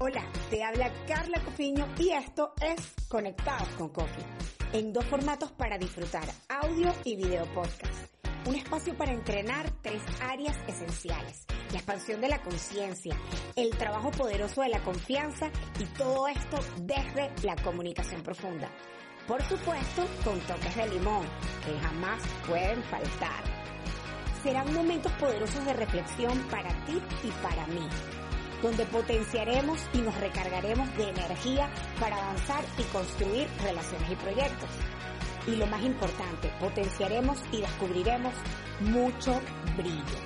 Hola, te habla Carla Cofiño y esto es Conectados con Coffee, en dos formatos para disfrutar, audio y video podcast. Un espacio para entrenar tres áreas esenciales, la expansión de la conciencia, el trabajo poderoso de la confianza y todo esto desde la comunicación profunda. Por supuesto, con toques de limón, que jamás pueden faltar. Serán momentos poderosos de reflexión para ti y para mí donde potenciaremos y nos recargaremos de energía para avanzar y construir relaciones y proyectos. Y lo más importante, potenciaremos y descubriremos mucho brillo.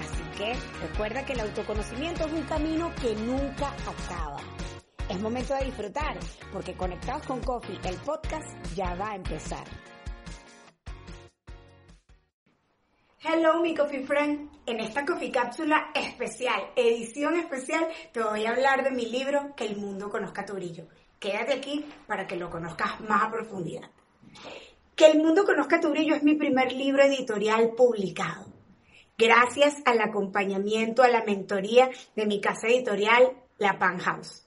Así que recuerda que el autoconocimiento es un camino que nunca acaba. Es momento de disfrutar, porque Conectados con Coffee, el podcast ya va a empezar. Hello, mi coffee friend. En esta coffee cápsula especial, edición especial, te voy a hablar de mi libro Que el mundo conozca tu brillo. Quédate aquí para que lo conozcas más a profundidad. Que el mundo conozca tu brillo es mi primer libro editorial publicado. Gracias al acompañamiento, a la mentoría de mi casa editorial, La Pan House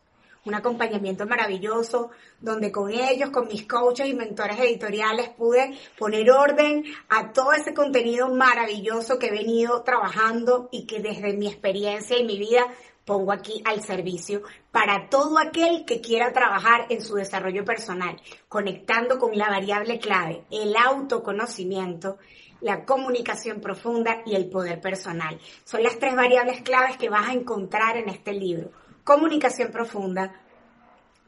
un acompañamiento maravilloso, donde con ellos, con mis coaches y mentores editoriales, pude poner orden a todo ese contenido maravilloso que he venido trabajando y que desde mi experiencia y mi vida pongo aquí al servicio para todo aquel que quiera trabajar en su desarrollo personal, conectando con la variable clave, el autoconocimiento, la comunicación profunda y el poder personal. Son las tres variables claves que vas a encontrar en este libro comunicación profunda,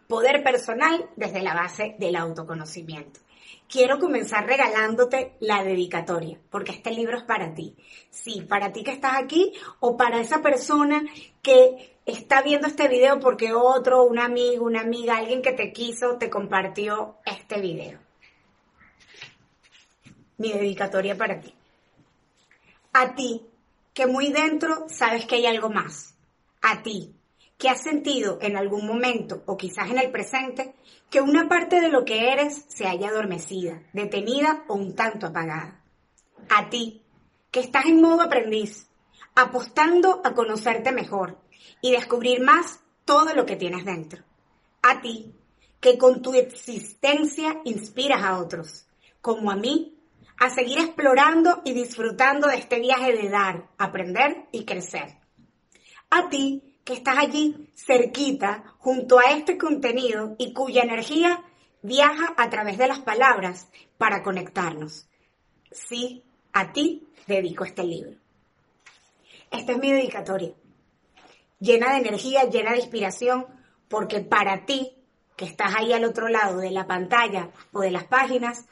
poder personal desde la base del autoconocimiento. Quiero comenzar regalándote la dedicatoria, porque este libro es para ti. Sí, para ti que estás aquí o para esa persona que está viendo este video porque otro, un amigo, una amiga, alguien que te quiso, te compartió este video. Mi dedicatoria para ti. A ti, que muy dentro sabes que hay algo más. A ti, que has sentido en algún momento o quizás en el presente que una parte de lo que eres se haya adormecida, detenida o un tanto apagada. A ti, que estás en modo aprendiz, apostando a conocerte mejor y descubrir más todo lo que tienes dentro. A ti, que con tu existencia inspiras a otros, como a mí, a seguir explorando y disfrutando de este viaje de dar, aprender y crecer. A ti, que estás allí cerquita junto a este contenido y cuya energía viaja a través de las palabras para conectarnos. Sí, a ti dedico este libro. Esta es mi dedicatoria, llena de energía, llena de inspiración, porque para ti, que estás ahí al otro lado de la pantalla o de las páginas,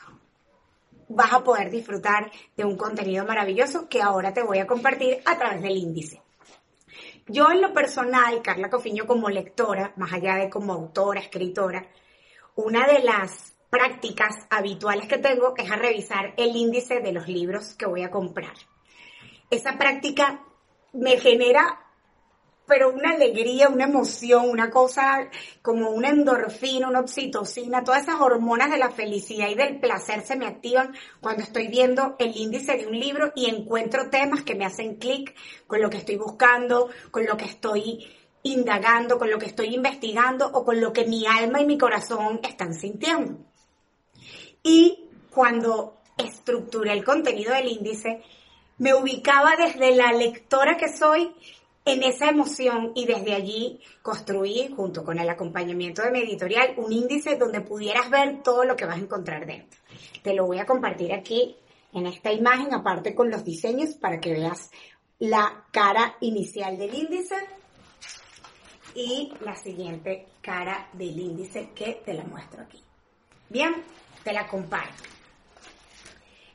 vas a poder disfrutar de un contenido maravilloso que ahora te voy a compartir a través del índice. Yo en lo personal, Carla Cofiño como lectora, más allá de como autora, escritora, una de las prácticas habituales que tengo es a revisar el índice de los libros que voy a comprar. Esa práctica me genera pero una alegría, una emoción, una cosa como una endorfina, una oxitocina, todas esas hormonas de la felicidad y del placer se me activan cuando estoy viendo el índice de un libro y encuentro temas que me hacen clic con lo que estoy buscando, con lo que estoy indagando, con lo que estoy investigando o con lo que mi alma y mi corazón están sintiendo. Y cuando estructuré el contenido del índice, me ubicaba desde la lectora que soy en esa emoción y desde allí construí, junto con el acompañamiento de mi editorial, un índice donde pudieras ver todo lo que vas a encontrar dentro. Te lo voy a compartir aquí en esta imagen, aparte con los diseños, para que veas la cara inicial del índice y la siguiente cara del índice que te la muestro aquí. Bien, te la comparto.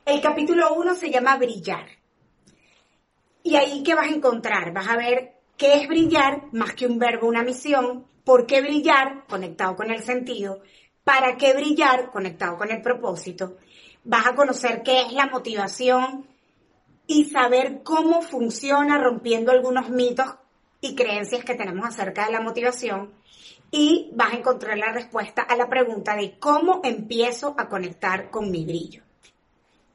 El capítulo 1 se llama Brillar. Y ahí que vas a encontrar, vas a ver qué es brillar más que un verbo, una misión, por qué brillar conectado con el sentido, para qué brillar conectado con el propósito, vas a conocer qué es la motivación y saber cómo funciona rompiendo algunos mitos y creencias que tenemos acerca de la motivación. Y vas a encontrar la respuesta a la pregunta de cómo empiezo a conectar con mi brillo.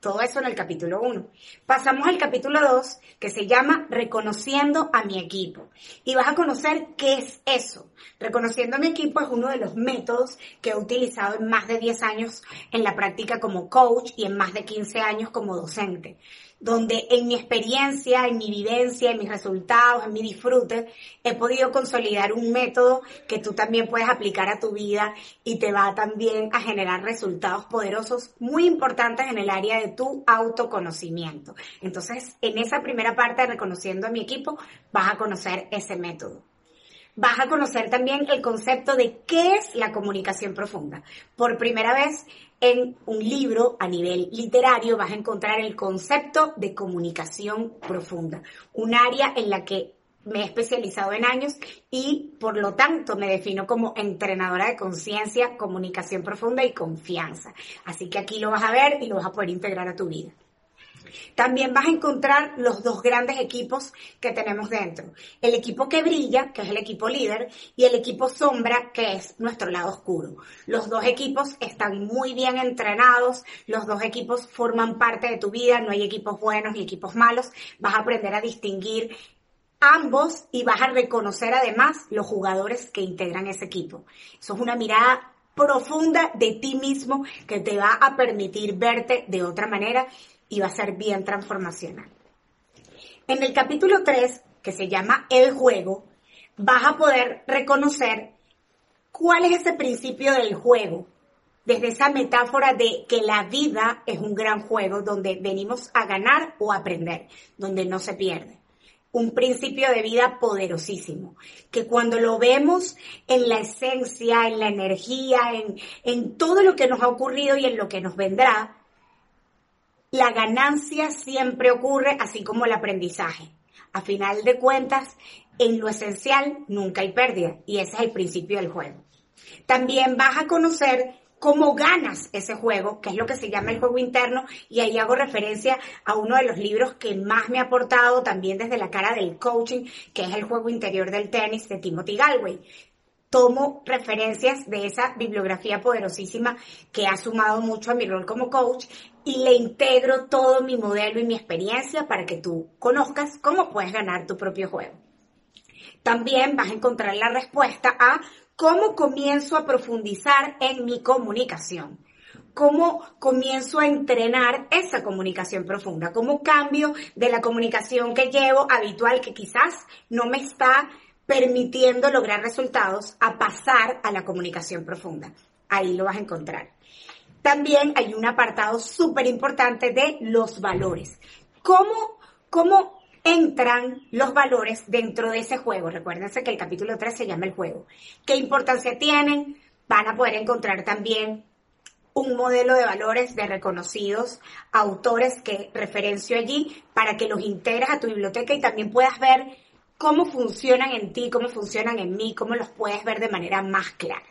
Todo eso en el capítulo 1. Pasamos al capítulo 2, que se llama Reconociendo a mi equipo. Y vas a conocer qué es eso. Reconociendo a mi equipo es uno de los métodos que he utilizado en más de 10 años en la práctica como coach y en más de 15 años como docente donde en mi experiencia, en mi vivencia, en mis resultados, en mi disfrute, he podido consolidar un método que tú también puedes aplicar a tu vida y te va también a generar resultados poderosos muy importantes en el área de tu autoconocimiento. Entonces, en esa primera parte, reconociendo a mi equipo, vas a conocer ese método vas a conocer también el concepto de qué es la comunicación profunda. Por primera vez en un libro a nivel literario vas a encontrar el concepto de comunicación profunda, un área en la que me he especializado en años y por lo tanto me defino como entrenadora de conciencia, comunicación profunda y confianza. Así que aquí lo vas a ver y lo vas a poder integrar a tu vida. También vas a encontrar los dos grandes equipos que tenemos dentro. El equipo que brilla, que es el equipo líder, y el equipo sombra, que es nuestro lado oscuro. Los dos equipos están muy bien entrenados, los dos equipos forman parte de tu vida, no hay equipos buenos ni equipos malos. Vas a aprender a distinguir ambos y vas a reconocer además los jugadores que integran ese equipo. Eso es una mirada profunda de ti mismo que te va a permitir verte de otra manera y va a ser bien transformacional. En el capítulo 3, que se llama El juego, vas a poder reconocer cuál es ese principio del juego, desde esa metáfora de que la vida es un gran juego donde venimos a ganar o aprender, donde no se pierde. Un principio de vida poderosísimo, que cuando lo vemos en la esencia, en la energía, en, en todo lo que nos ha ocurrido y en lo que nos vendrá, la ganancia siempre ocurre así como el aprendizaje. A final de cuentas, en lo esencial nunca hay pérdida y ese es el principio del juego. También vas a conocer cómo ganas ese juego, que es lo que se llama el juego interno, y ahí hago referencia a uno de los libros que más me ha aportado también desde la cara del coaching, que es el juego interior del tenis de Timothy Galway tomo referencias de esa bibliografía poderosísima que ha sumado mucho a mi rol como coach y le integro todo mi modelo y mi experiencia para que tú conozcas cómo puedes ganar tu propio juego. También vas a encontrar la respuesta a cómo comienzo a profundizar en mi comunicación cómo comienzo a entrenar esa comunicación profunda, cómo cambio de la comunicación que llevo habitual, que quizás no me está permitiendo lograr resultados a pasar a la comunicación profunda. Ahí lo vas a encontrar. También hay un apartado súper importante de los valores. ¿Cómo, ¿Cómo entran los valores dentro de ese juego? Recuérdense que el capítulo 3 se llama el juego. ¿Qué importancia tienen? Van a poder encontrar también un modelo de valores de reconocidos autores que referencio allí para que los integres a tu biblioteca y también puedas ver cómo funcionan en ti, cómo funcionan en mí, cómo los puedes ver de manera más clara.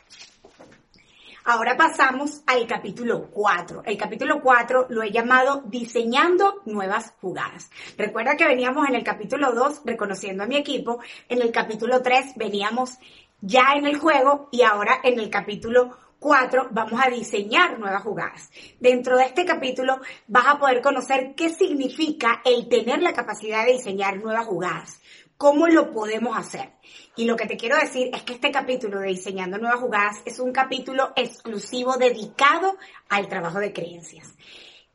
Ahora pasamos al capítulo 4. El capítulo 4 lo he llamado Diseñando nuevas jugadas. Recuerda que veníamos en el capítulo 2 reconociendo a mi equipo, en el capítulo 3 veníamos ya en el juego y ahora en el capítulo 4 vamos a diseñar nuevas jugadas. Dentro de este capítulo vas a poder conocer qué significa el tener la capacidad de diseñar nuevas jugadas ¿Cómo lo podemos hacer? Y lo que te quiero decir es que este capítulo de Diseñando Nuevas Jugadas es un capítulo exclusivo dedicado al trabajo de creencias.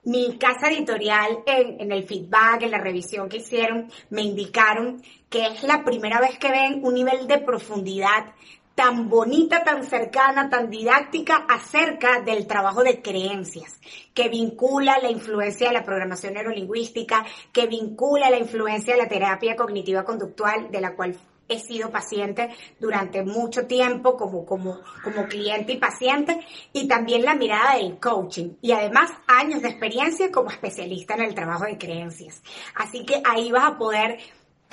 Mi casa editorial en, el feedback, en la revisión que hicieron, me indicaron que es la primera vez que ven un nivel de profundidad tan bonita, tan cercana, tan didáctica acerca del trabajo de creencias, que vincula la influencia de la programación neurolingüística, que vincula la influencia de la terapia cognitiva conductual, de la cual he sido paciente durante mucho tiempo como, como, como cliente y paciente, y también la mirada del coaching, y además años de experiencia como especialista en el trabajo de creencias. Así que ahí vas a poder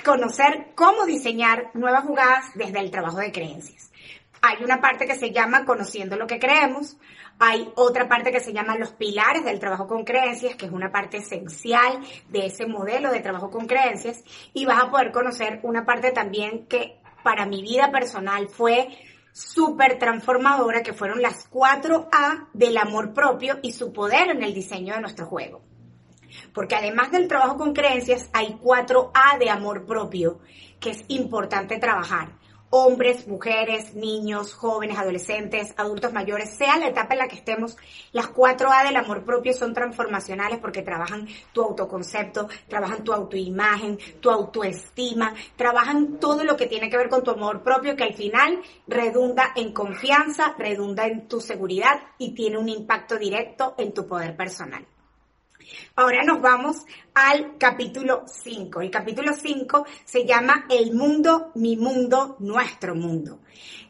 conocer cómo diseñar nuevas jugadas desde el trabajo de creencias. Hay una parte que se llama conociendo lo que creemos, hay otra parte que se llama los pilares del trabajo con creencias, que es una parte esencial de ese modelo de trabajo con creencias, y vas a poder conocer una parte también que para mi vida personal fue súper transformadora, que fueron las cuatro A del amor propio y su poder en el diseño de nuestro juego. Porque además del trabajo con creencias, hay cuatro A de amor propio que es importante trabajar hombres, mujeres, niños, jóvenes, adolescentes, adultos mayores, sea la etapa en la que estemos, las cuatro A del amor propio son transformacionales porque trabajan tu autoconcepto, trabajan tu autoimagen, tu autoestima, trabajan todo lo que tiene que ver con tu amor propio que al final redunda en confianza, redunda en tu seguridad y tiene un impacto directo en tu poder personal. Ahora nos vamos al capítulo 5. El capítulo 5 se llama El mundo, mi mundo, nuestro mundo.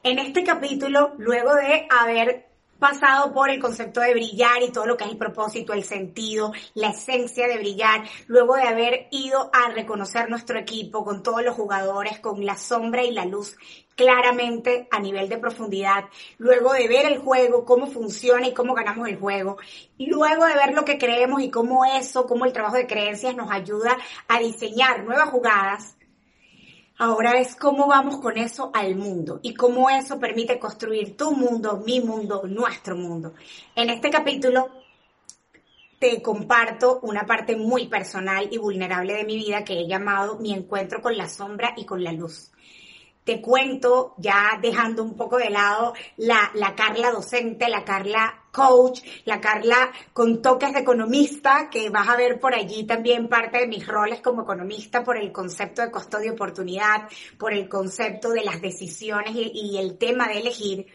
En este capítulo, luego de haber pasado por el concepto de brillar y todo lo que es el propósito, el sentido, la esencia de brillar, luego de haber ido a reconocer nuestro equipo con todos los jugadores, con la sombra y la luz claramente a nivel de profundidad, luego de ver el juego, cómo funciona y cómo ganamos el juego, luego de ver lo que creemos y cómo eso, cómo el trabajo de creencias nos ayuda a diseñar nuevas jugadas, Ahora es cómo vamos con eso al mundo y cómo eso permite construir tu mundo, mi mundo, nuestro mundo. En este capítulo te comparto una parte muy personal y vulnerable de mi vida que he llamado mi encuentro con la sombra y con la luz te cuento, ya dejando un poco de lado la, la Carla docente, la Carla coach, la Carla con toques de economista, que vas a ver por allí también parte de mis roles como economista por el concepto de costo de oportunidad, por el concepto de las decisiones y el tema de elegir.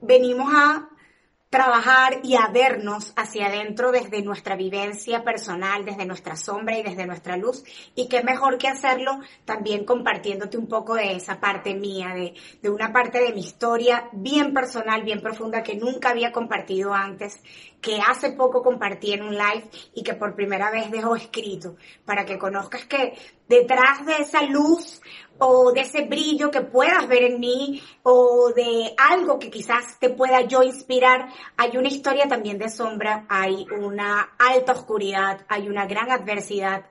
Venimos a trabajar y a vernos hacia adentro desde nuestra vivencia personal, desde nuestra sombra y desde nuestra luz. Y qué mejor que hacerlo también compartiéndote un poco de esa parte mía, de, de una parte de mi historia bien personal, bien profunda que nunca había compartido antes, que hace poco compartí en un live y que por primera vez dejo escrito para que conozcas que detrás de esa luz o de ese brillo que puedas ver en mí o de algo que quizás te pueda yo inspirar, hay una historia también de sombra, hay una alta oscuridad, hay una gran adversidad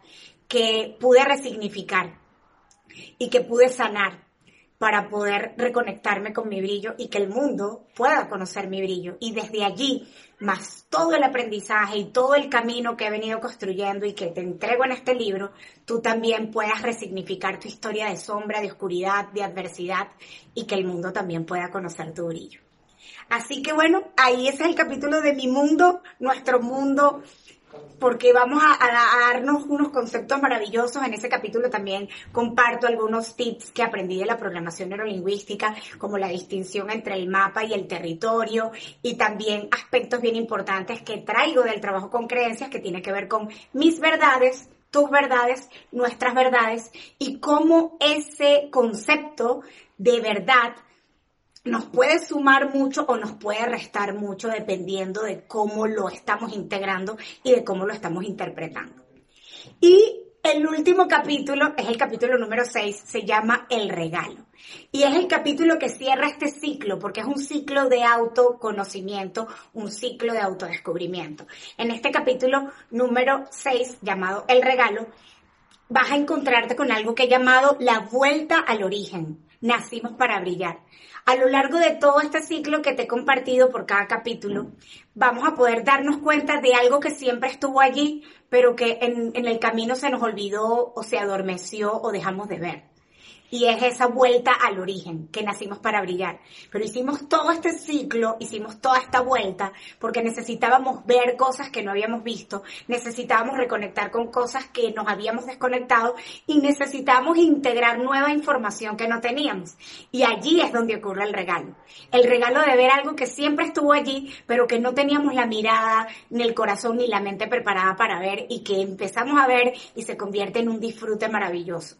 que pude resignificar y que pude sanar para poder reconectarme con mi brillo y que el mundo pueda conocer mi brillo. Y desde allí, más todo el aprendizaje y todo el camino que he venido construyendo y que te entrego en este libro, tú también puedas resignificar tu historia de sombra, de oscuridad, de adversidad y que el mundo también pueda conocer tu brillo. Así que bueno, ahí ese es el capítulo de mi mundo, nuestro mundo porque vamos a, darnos unos conceptos maravillosos. En ese capítulo también comparto algunos tips que aprendí de la programación neurolingüística, como la distinción entre el mapa y el territorio, y también aspectos bien importantes que traigo del trabajo con creencias que tiene que ver con mis verdades, tus verdades, nuestras verdades, y cómo ese concepto de verdad nos puede sumar mucho o nos puede restar mucho dependiendo de cómo lo estamos integrando y de cómo lo estamos interpretando. Y el último capítulo es el capítulo número 6, se llama El regalo. Y es el capítulo que cierra este ciclo, porque es un ciclo de autoconocimiento, un ciclo de autodescubrimiento. En este capítulo número 6, llamado El regalo, vas a encontrarte con algo que he llamado la vuelta al origen. Nacimos para brillar. A lo largo de todo este ciclo que te he compartido por cada capítulo, vamos a poder darnos cuenta de algo que siempre estuvo allí, pero que en, en el camino se nos olvidó o se adormeció o dejamos de ver y es esa vuelta al origen, que nacimos para brillar. Pero hicimos todo este ciclo, hicimos toda esta vuelta, porque necesitábamos ver cosas que no habíamos visto, necesitábamos reconectar con cosas que nos habíamos desconectado y necesitábamos integrar nueva información que no teníamos. Y allí es donde ocurre el regalo. El regalo de ver algo que siempre estuvo allí, pero que no teníamos la mirada, ni el corazón, ni la mente preparada para ver y que empezamos a ver y se convierte en un disfrute maravilloso.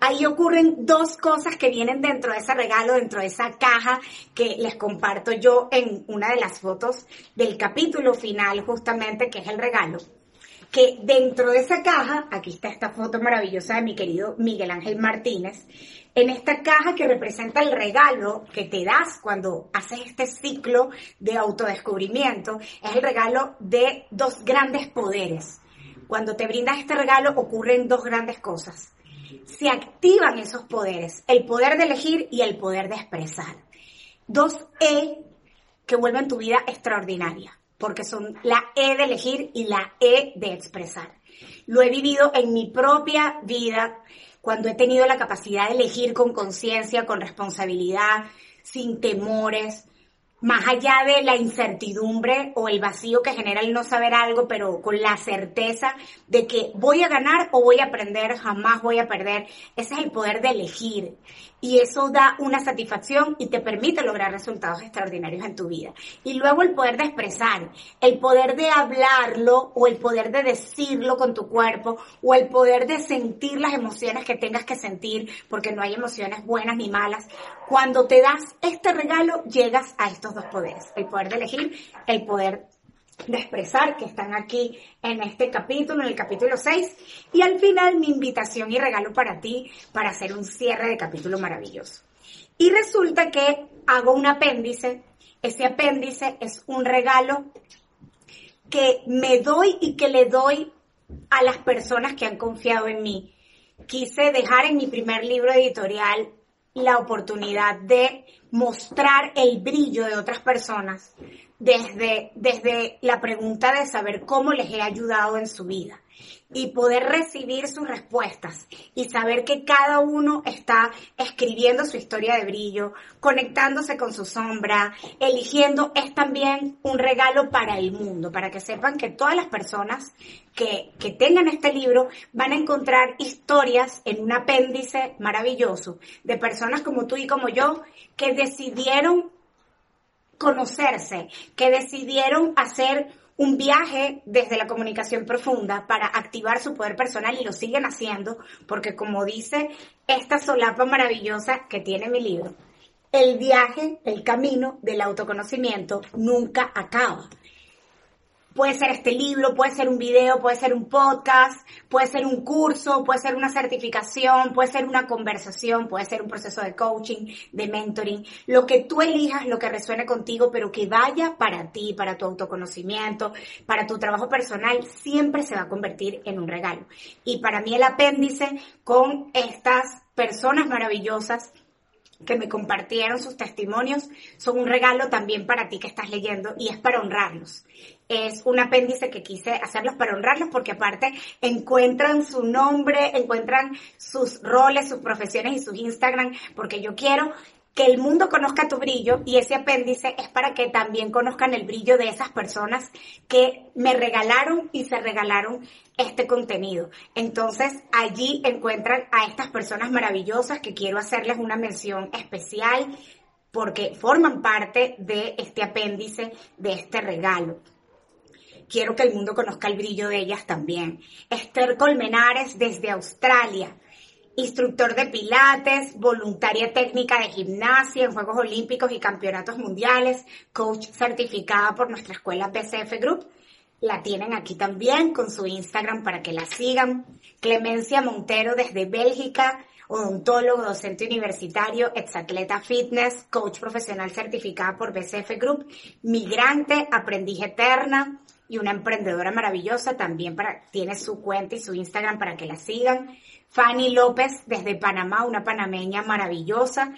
Ahí ocurren dos cosas que vienen dentro de ese regalo, dentro de esa caja que les comparto yo en una de las fotos del capítulo final, justamente, que es el regalo. Que dentro de esa caja, aquí está esta foto maravillosa de mi querido Miguel Ángel Martínez, en esta caja que representa el regalo que te das cuando haces este ciclo de autodescubrimiento, es el regalo de dos grandes poderes. Cuando te brindas este regalo ocurren dos grandes cosas se activan esos poderes, el poder de elegir y el poder de expresar. Dos E que vuelven tu vida extraordinaria. porque son la E de elegir y la E de expresar. Lo he vivido en mi propia vida cuando he tenido la capacidad de elegir con conciencia, con responsabilidad, sin temores, más allá de la incertidumbre o el vacío que genera el no saber algo, pero con la certeza de que voy a ganar o voy a aprender, jamás voy a perder. Ese es el poder de elegir. Y eso da una satisfacción y te permite lograr resultados extraordinarios en tu vida. Y luego el poder de expresar, el poder de hablarlo o el poder de decirlo con tu cuerpo o el poder de sentir las emociones que tengas que sentir, porque no hay emociones buenas ni malas. Cuando te das este regalo, llegas a estos dos poderes, el poder de elegir, el poder de expresar que están aquí en este capítulo, en el capítulo 6, y al final mi invitación y regalo para ti para hacer un cierre de capítulo maravilloso. Y resulta que hago un apéndice, ese apéndice es un regalo que me doy y que le doy a las personas que han confiado en mí. Quise dejar en mi primer libro editorial la oportunidad de mostrar el brillo de otras personas desde, desde la pregunta de saber cómo les he ayudado en su vida y poder recibir sus respuestas y saber que cada uno está escribiendo su historia de brillo, conectándose con su sombra, eligiendo, es también un regalo para el mundo, para que sepan que todas las personas que, que tengan este libro van a encontrar historias en un apéndice maravilloso de personas como tú y como yo que decidieron conocerse, que decidieron hacer un viaje desde la comunicación profunda para activar su poder personal y lo siguen haciendo porque como dice esta solapa maravillosa que tiene mi libro, el viaje, el camino del autoconocimiento nunca acaba. Puede ser este libro, puede ser un video, puede ser un podcast, puede ser un curso, puede ser una certificación, puede ser una conversación, puede ser un proceso de coaching, de mentoring, lo que tú elijas, lo que resuene contigo, pero que vaya para ti, para tu autoconocimiento, para tu trabajo personal, siempre se va a convertir en un regalo. Y para mí el apéndice con estas personas maravillosas que me compartieron sus testimonios son un regalo también para ti que estás leyendo y es para honrarlos. Es un apéndice que quise hacerlos para honrarlos porque aparte encuentran su nombre, encuentran sus roles, sus profesiones y sus Instagram, porque yo quiero que el mundo conozca tu brillo y ese apéndice es para que también conozcan el brillo de esas personas que me regalaron y se regalaron este contenido. Entonces allí encuentran a estas personas maravillosas que quiero hacerles una mención especial porque forman parte de este apéndice, de este regalo. Quiero que el mundo conozca el brillo de ellas también. Esther Colmenares desde Australia instructor de pilates, voluntaria técnica de gimnasia en Juegos Olímpicos y Campeonatos Mundiales, coach certificada por nuestra escuela PCF Group. La tienen aquí también con su Instagram para que la sigan. Clemencia Montero desde Bélgica, odontólogo, docente universitario, exatleta fitness, coach profesional certificada por BCF Group, migrante, aprendiz eterna y una emprendedora maravillosa. También para, tiene su cuenta y su Instagram para que la sigan. Fanny López desde Panamá, una panameña maravillosa.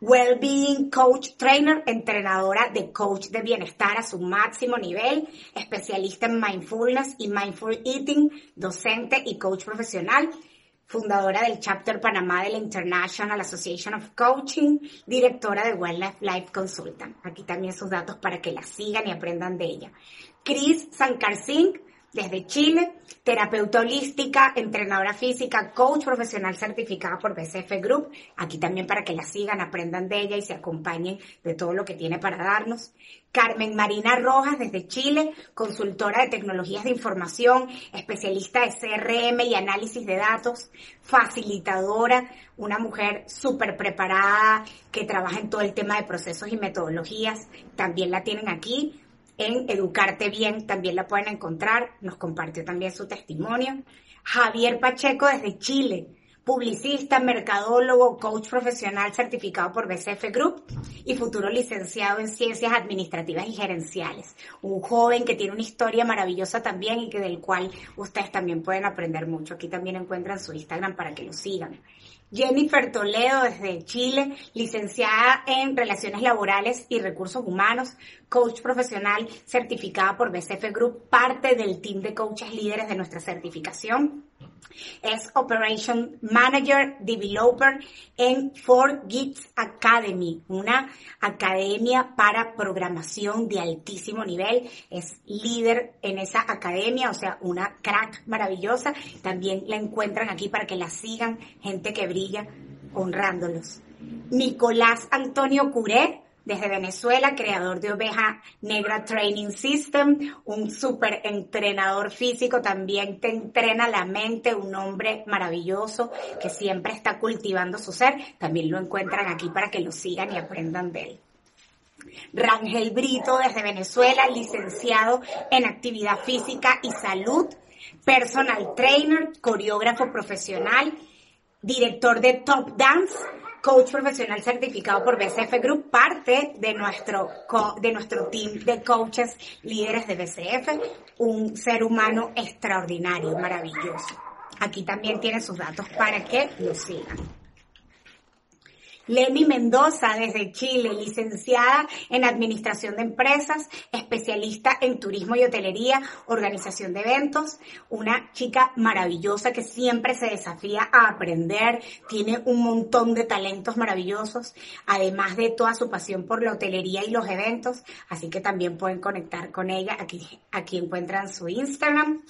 Wellbeing Coach Trainer, entrenadora de coach de bienestar a su máximo nivel, especialista en mindfulness y mindful eating, docente y coach profesional, fundadora del Chapter Panamá de la International Association of Coaching, directora de Wellness Life Consultant. Aquí también sus datos para que la sigan y aprendan de ella. Chris Sankarsing, desde Chile, terapeuta holística, entrenadora física, coach profesional certificada por BCF Group. Aquí también para que la sigan, aprendan de ella y se acompañen de todo lo que tiene para darnos. Carmen Marina Rojas desde Chile, consultora de tecnologías de información, especialista de CRM y análisis de datos, facilitadora, una mujer súper preparada que trabaja en todo el tema de procesos y metodologías. También la tienen aquí en Educarte Bien, también la pueden encontrar, nos compartió también su testimonio. Javier Pacheco desde Chile, publicista, mercadólogo, coach profesional certificado por BCF Group y futuro licenciado en ciencias administrativas y gerenciales. Un joven que tiene una historia maravillosa también y que del cual ustedes también pueden aprender mucho. Aquí también encuentran su Instagram para que lo sigan. Jennifer Toledo desde Chile, licenciada en Relaciones Laborales y Recursos Humanos, coach profesional certificada por BCF Group, parte del team de coaches líderes de nuestra certificación. Es Operation Manager Developer en 4Gits Academy, una academia para programación de altísimo nivel. Es líder en esa academia, o sea, una crack maravillosa. También la encuentran aquí para que la sigan, gente que brilla honrándolos. Nicolás Antonio Curé, desde Venezuela, creador de Oveja Negra Training System, un súper entrenador físico, también te entrena la mente, un hombre maravilloso que siempre está cultivando su ser, también lo encuentran aquí para que lo sigan y aprendan de él. Rangel Brito desde Venezuela, licenciado en actividad física y salud, personal trainer, coreógrafo profesional, director de Top Dance, coach profesional certificado por BCF Group, parte de nuestro, de nuestro team de coaches líderes de BCF, un ser humano extraordinario, maravilloso. Aquí también tiene sus datos para que lo sigan. Lemi Mendoza desde Chile, licenciada en Administración de Empresas, especialista en Turismo y Hotelería, Organización de Eventos, una chica maravillosa que siempre se desafía a aprender, tiene un montón de talentos maravillosos, además de toda su pasión por la hotelería y los eventos, así que también pueden conectar con ella. Aquí, aquí encuentran su Instagram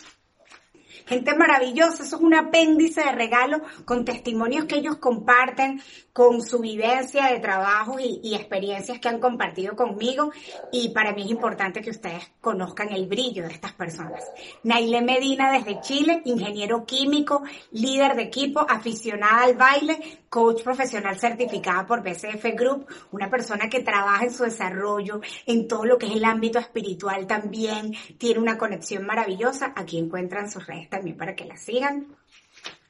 gente maravillosa, eso es un apéndice de regalo con testimonios que ellos comparten, con su vivencia de trabajo y, experiencias que han compartido conmigo y para mí es importante que ustedes conozcan el brillo de estas personas. Naile Medina desde Chile, ingeniero químico, líder de equipo, aficionada al baile, coach profesional certificada por BCF Group, una persona que trabaja en su desarrollo, en todo lo que es el ámbito espiritual también, tiene una conexión maravillosa. Aquí encuentran sus redes también para que la sigan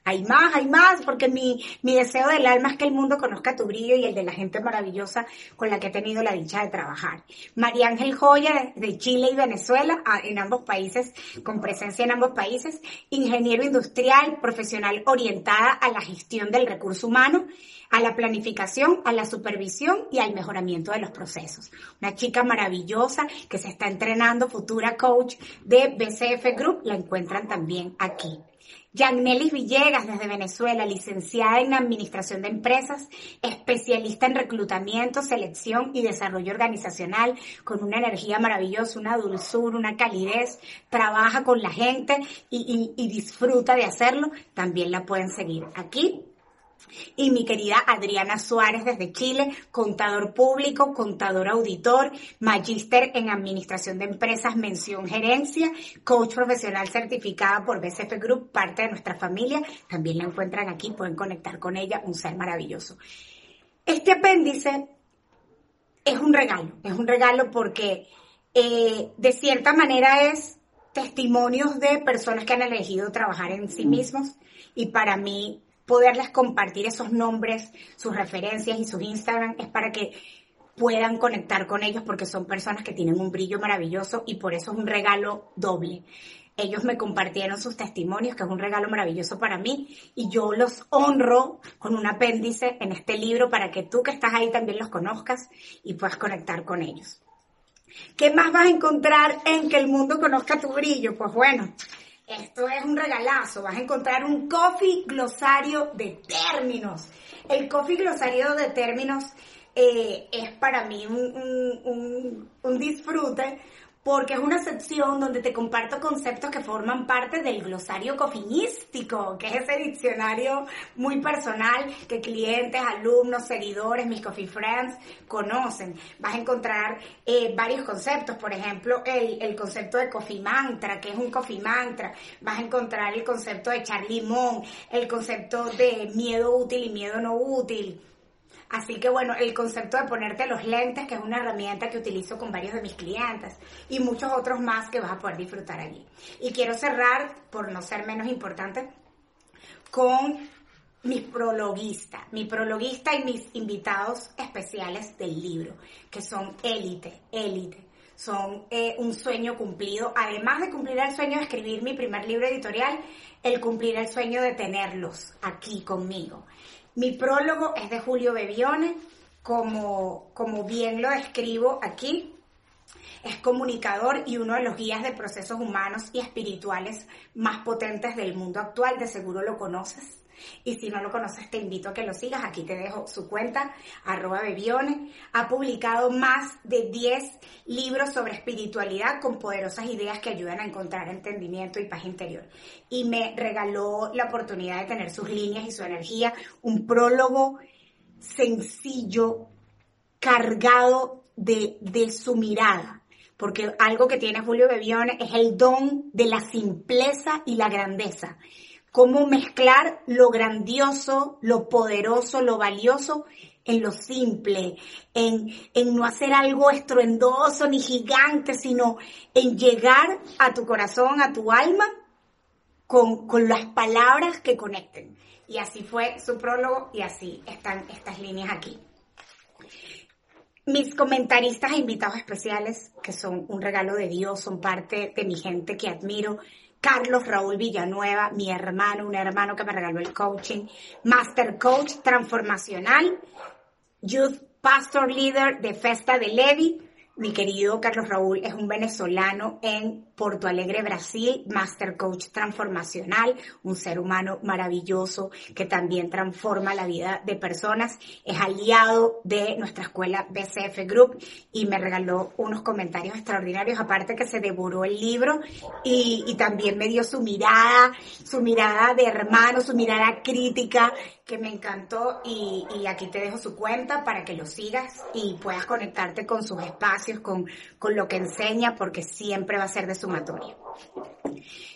hay más, hay más, porque mi, mi deseo del alma es que el mundo conozca tu brillo y el de la gente maravillosa con la que he tenido la dicha de trabajar. María Ángel Joya de Chile y Venezuela, en ambos países, con presencia en ambos países, ingeniero industrial, profesional orientada a la gestión del recurso humano, a la planificación, a la supervisión y al mejoramiento de los procesos. Una chica maravillosa que se está entrenando, futura coach de BCF Group, la encuentran también aquí. Yagnelis Villegas desde Venezuela, licenciada en Administración de Empresas, especialista en reclutamiento, selección y desarrollo organizacional, con una energía maravillosa, una dulzura, una calidez, trabaja con la gente y, y disfruta de hacerlo. También la pueden seguir aquí y mi querida Adriana Suárez desde Chile, contador público, contador auditor, magíster en administración de empresas, mención gerencia, coach profesional certificada por BCF Group, parte de nuestra familia. También la encuentran aquí, pueden conectar con ella, un ser maravilloso. Este apéndice es un regalo, es un regalo porque eh, de cierta manera es testimonios de personas que han elegido trabajar en sí mismos y para mí poderles compartir esos nombres, sus referencias y sus Instagram es para que puedan conectar con ellos porque son personas que tienen un brillo maravilloso y por eso es un regalo doble. Ellos me compartieron sus testimonios, que es un regalo maravilloso para mí, y yo los honro con un apéndice en este libro para que tú que estás ahí también los conozcas y puedas conectar con ellos. ¿Qué más vas a encontrar en que el mundo conozca tu brillo? Pues bueno, esto es un regalazo. Vas a encontrar un coffee glosario de términos. El coffee glosario de términos eh, es para mí un, un disfrute porque es una sección donde te comparto conceptos que forman parte del glosario cofinístico, que es ese diccionario muy personal que clientes, alumnos, seguidores, mis coffee friends conocen. Vas a encontrar eh, varios conceptos, por ejemplo, el, concepto de coffee mantra, que es un coffee mantra. Vas a encontrar el concepto de echar limón, el concepto de miedo útil y miedo no útil Así que bueno, el concepto de ponerte los lentes, que es una herramienta que utilizo con varios de mis clientes y muchos otros más que vas a poder disfrutar allí. Y quiero cerrar, por no ser menos importante, con mi prologuista, mi prologuista y mis invitados especiales del libro, que son élite, élite. Son eh, un sueño cumplido, además de cumplir el sueño de escribir mi primer libro editorial, el cumplir el sueño de tenerlos aquí conmigo. Mi prólogo es de Julio Bebione, como, como bien lo describo aquí, es comunicador y uno de los guías de procesos humanos y espirituales más potentes del mundo actual, de seguro lo conoces. Y si no lo conoces, te invito a que lo sigas. Aquí te dejo su cuenta, arroba Bebione. Ha publicado más de 10 libros sobre espiritualidad con poderosas ideas que ayudan a encontrar entendimiento y paz interior. Y me regaló la oportunidad de tener sus líneas y su energía, un prólogo sencillo, cargado de, de su mirada porque algo que tiene Julio Bebione es el don de la simpleza y la grandeza. Cómo mezclar lo grandioso, lo poderoso, lo valioso en lo simple, en, en no hacer algo estruendoso ni gigante, sino en llegar a tu corazón, a tu alma, con, con las palabras que conecten. Y así fue su prólogo y así están estas líneas aquí. Mis comentaristas e invitados especiales, que son un regalo de Dios, son parte de mi gente que admiro. Carlos Raúl Villanueva, mi hermano, un hermano que me regaló el coaching, Master Coach Transformacional, Youth Pastor Leader de Festa de Levi, mi querido Carlos Raúl es un venezolano en Porto Alegre, Brasil, Master Coach Transformacional, un ser humano maravilloso que también transforma la vida de personas. Es aliado de nuestra escuela BCF Group y me regaló unos comentarios extraordinarios, aparte que se devoró el libro y, y también me dio su mirada, su mirada de hermano, su mirada crítica que me encantó y, y, aquí te dejo su cuenta para que lo sigas y puedas conectarte con sus espacios, con, con lo que enseña, porque siempre va a ser de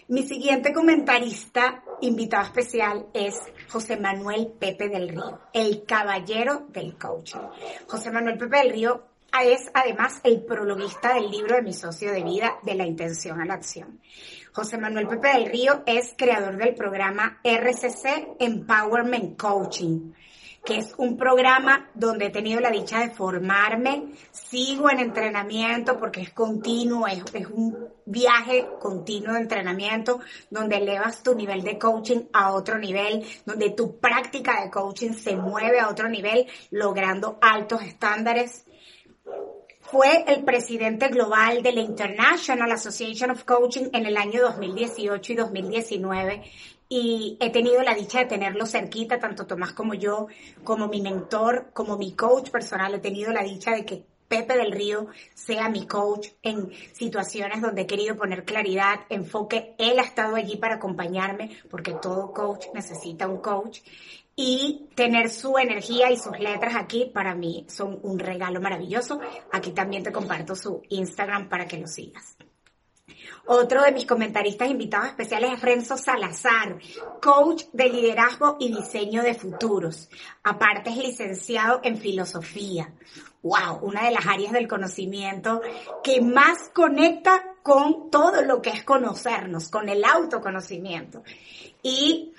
Mi siguiente comentarista, invitado especial, es José Manuel Pepe del Río, el caballero del coaching. José Manuel Pepe del Río es además el prologuista del libro de mi socio de vida, De la intención a la acción. José Manuel Pepe del Río es creador del programa RCC Empowerment Coaching, que es un programa donde he tenido la dicha de formarme, sigo en entrenamiento porque es continuo, es, es un viaje continuo de entrenamiento donde elevas tu nivel de coaching a otro nivel, donde tu práctica de coaching se mueve a otro nivel, logrando altos estándares fue el presidente global de la International Association of Coaching en el año 2018 y 2019 y he tenido la dicha de tenerlo cerquita, tanto Tomás como yo, como mi mentor, como mi coach personal. He tenido la dicha de que Pepe del Río sea mi coach en situaciones donde he querido poner claridad, enfoque. Él ha estado allí para acompañarme porque todo coach necesita un coach y tener su energía y sus letras aquí para mí son un regalo maravilloso. Aquí también te comparto su Instagram para que lo sigas. Otro de mis comentaristas invitados especiales es Renzo Salazar, coach de liderazgo y diseño de futuros. Aparte es licenciado en filosofía. Wow, una de las áreas del conocimiento que más conecta con todo lo que es conocernos, con el autoconocimiento. Y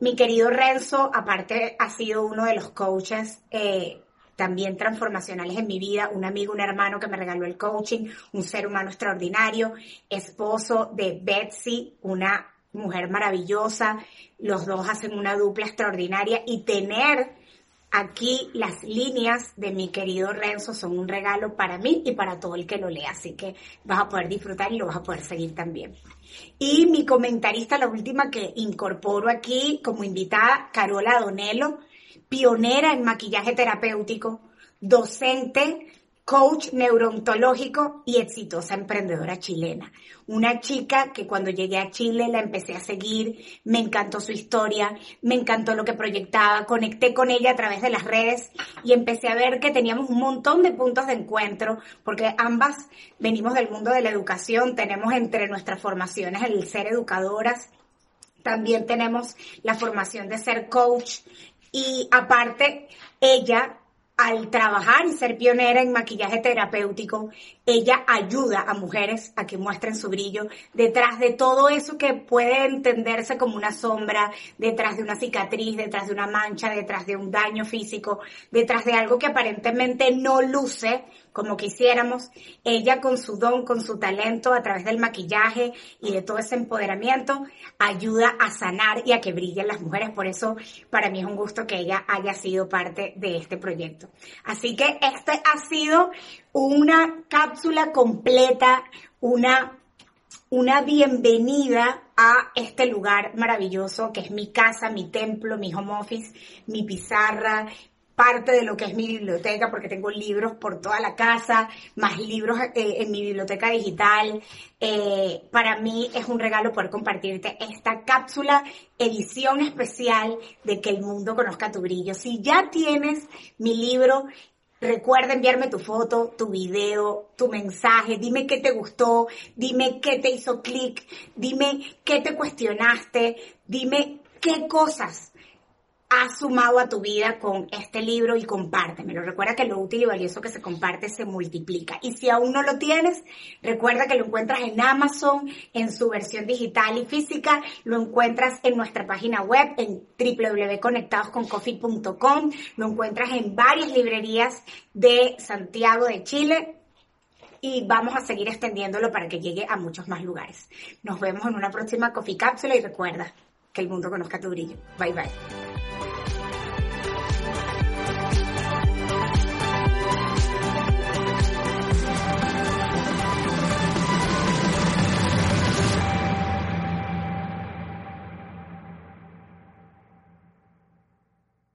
mi querido Renzo, aparte, ha sido uno de los coaches eh, también transformacionales en mi vida, un amigo, un hermano que me regaló el coaching, un ser humano extraordinario, esposo de Betsy, una mujer maravillosa, los dos hacen una dupla extraordinaria y tener aquí las líneas de mi querido Renzo son un regalo para mí y para todo el que lo lea, así que vas a poder disfrutar y lo vas a poder seguir también. Y mi comentarista, la última que incorporo aquí como invitada, Carola Donelo, pionera en maquillaje terapéutico, docente, coach neuroontológico y exitosa emprendedora chilena. Una chica que cuando llegué a Chile la empecé a seguir, me encantó su historia, me encantó lo que proyectaba, conecté con ella a través de las redes y empecé a ver que teníamos un montón de puntos de encuentro, porque ambas venimos del mundo de la educación, tenemos entre nuestras formaciones el ser educadoras, también tenemos la formación de ser coach y aparte ella al trabajar y ser pionera en maquillaje terapéutico, ella ayuda a mujeres a que muestren su brillo. Detrás de todo eso que puede entenderse como una sombra, detrás de una cicatriz, detrás de una mancha, detrás de un daño físico, detrás de algo que aparentemente no luce como quisiéramos. Ella con su don, con su talento, a través del maquillaje y de todo ese empoderamiento, ayuda a sanar y a que brillen las mujeres. Por eso para mí es un gusto que ella haya sido parte de este proyecto. Así que este ha sido una cápsula completa, una, una bienvenida a este lugar maravilloso que es mi casa, mi templo, mi home office, mi pizarra, parte de lo que es mi biblioteca, porque tengo libros por toda la casa, más libros eh, en mi biblioteca digital. Eh, para mí es un regalo poder compartirte esta cápsula, edición especial de que el mundo conozca tu brillo. Si ya tienes mi libro, Recuerda enviarme tu foto, tu video, tu mensaje, dime qué te gustó, dime qué te hizo clic, dime qué te cuestionaste, dime qué cosas has sumado a tu vida con este libro y compártemelo. Recuerda que lo útil y valioso que se comparte se multiplica. Y si aún no lo tienes, recuerda que lo encuentras en Amazon, en su versión digital y física. Lo encuentras en nuestra página web, en www.conectadosconcoffee.com. Lo encuentras en varias librerías de Santiago de Chile. Y vamos a seguir extendiéndolo para que llegue a muchos más lugares. Nos vemos en una próxima Coffee Cápsula y recuerda el mundo conozca tu brillo. Bye bye.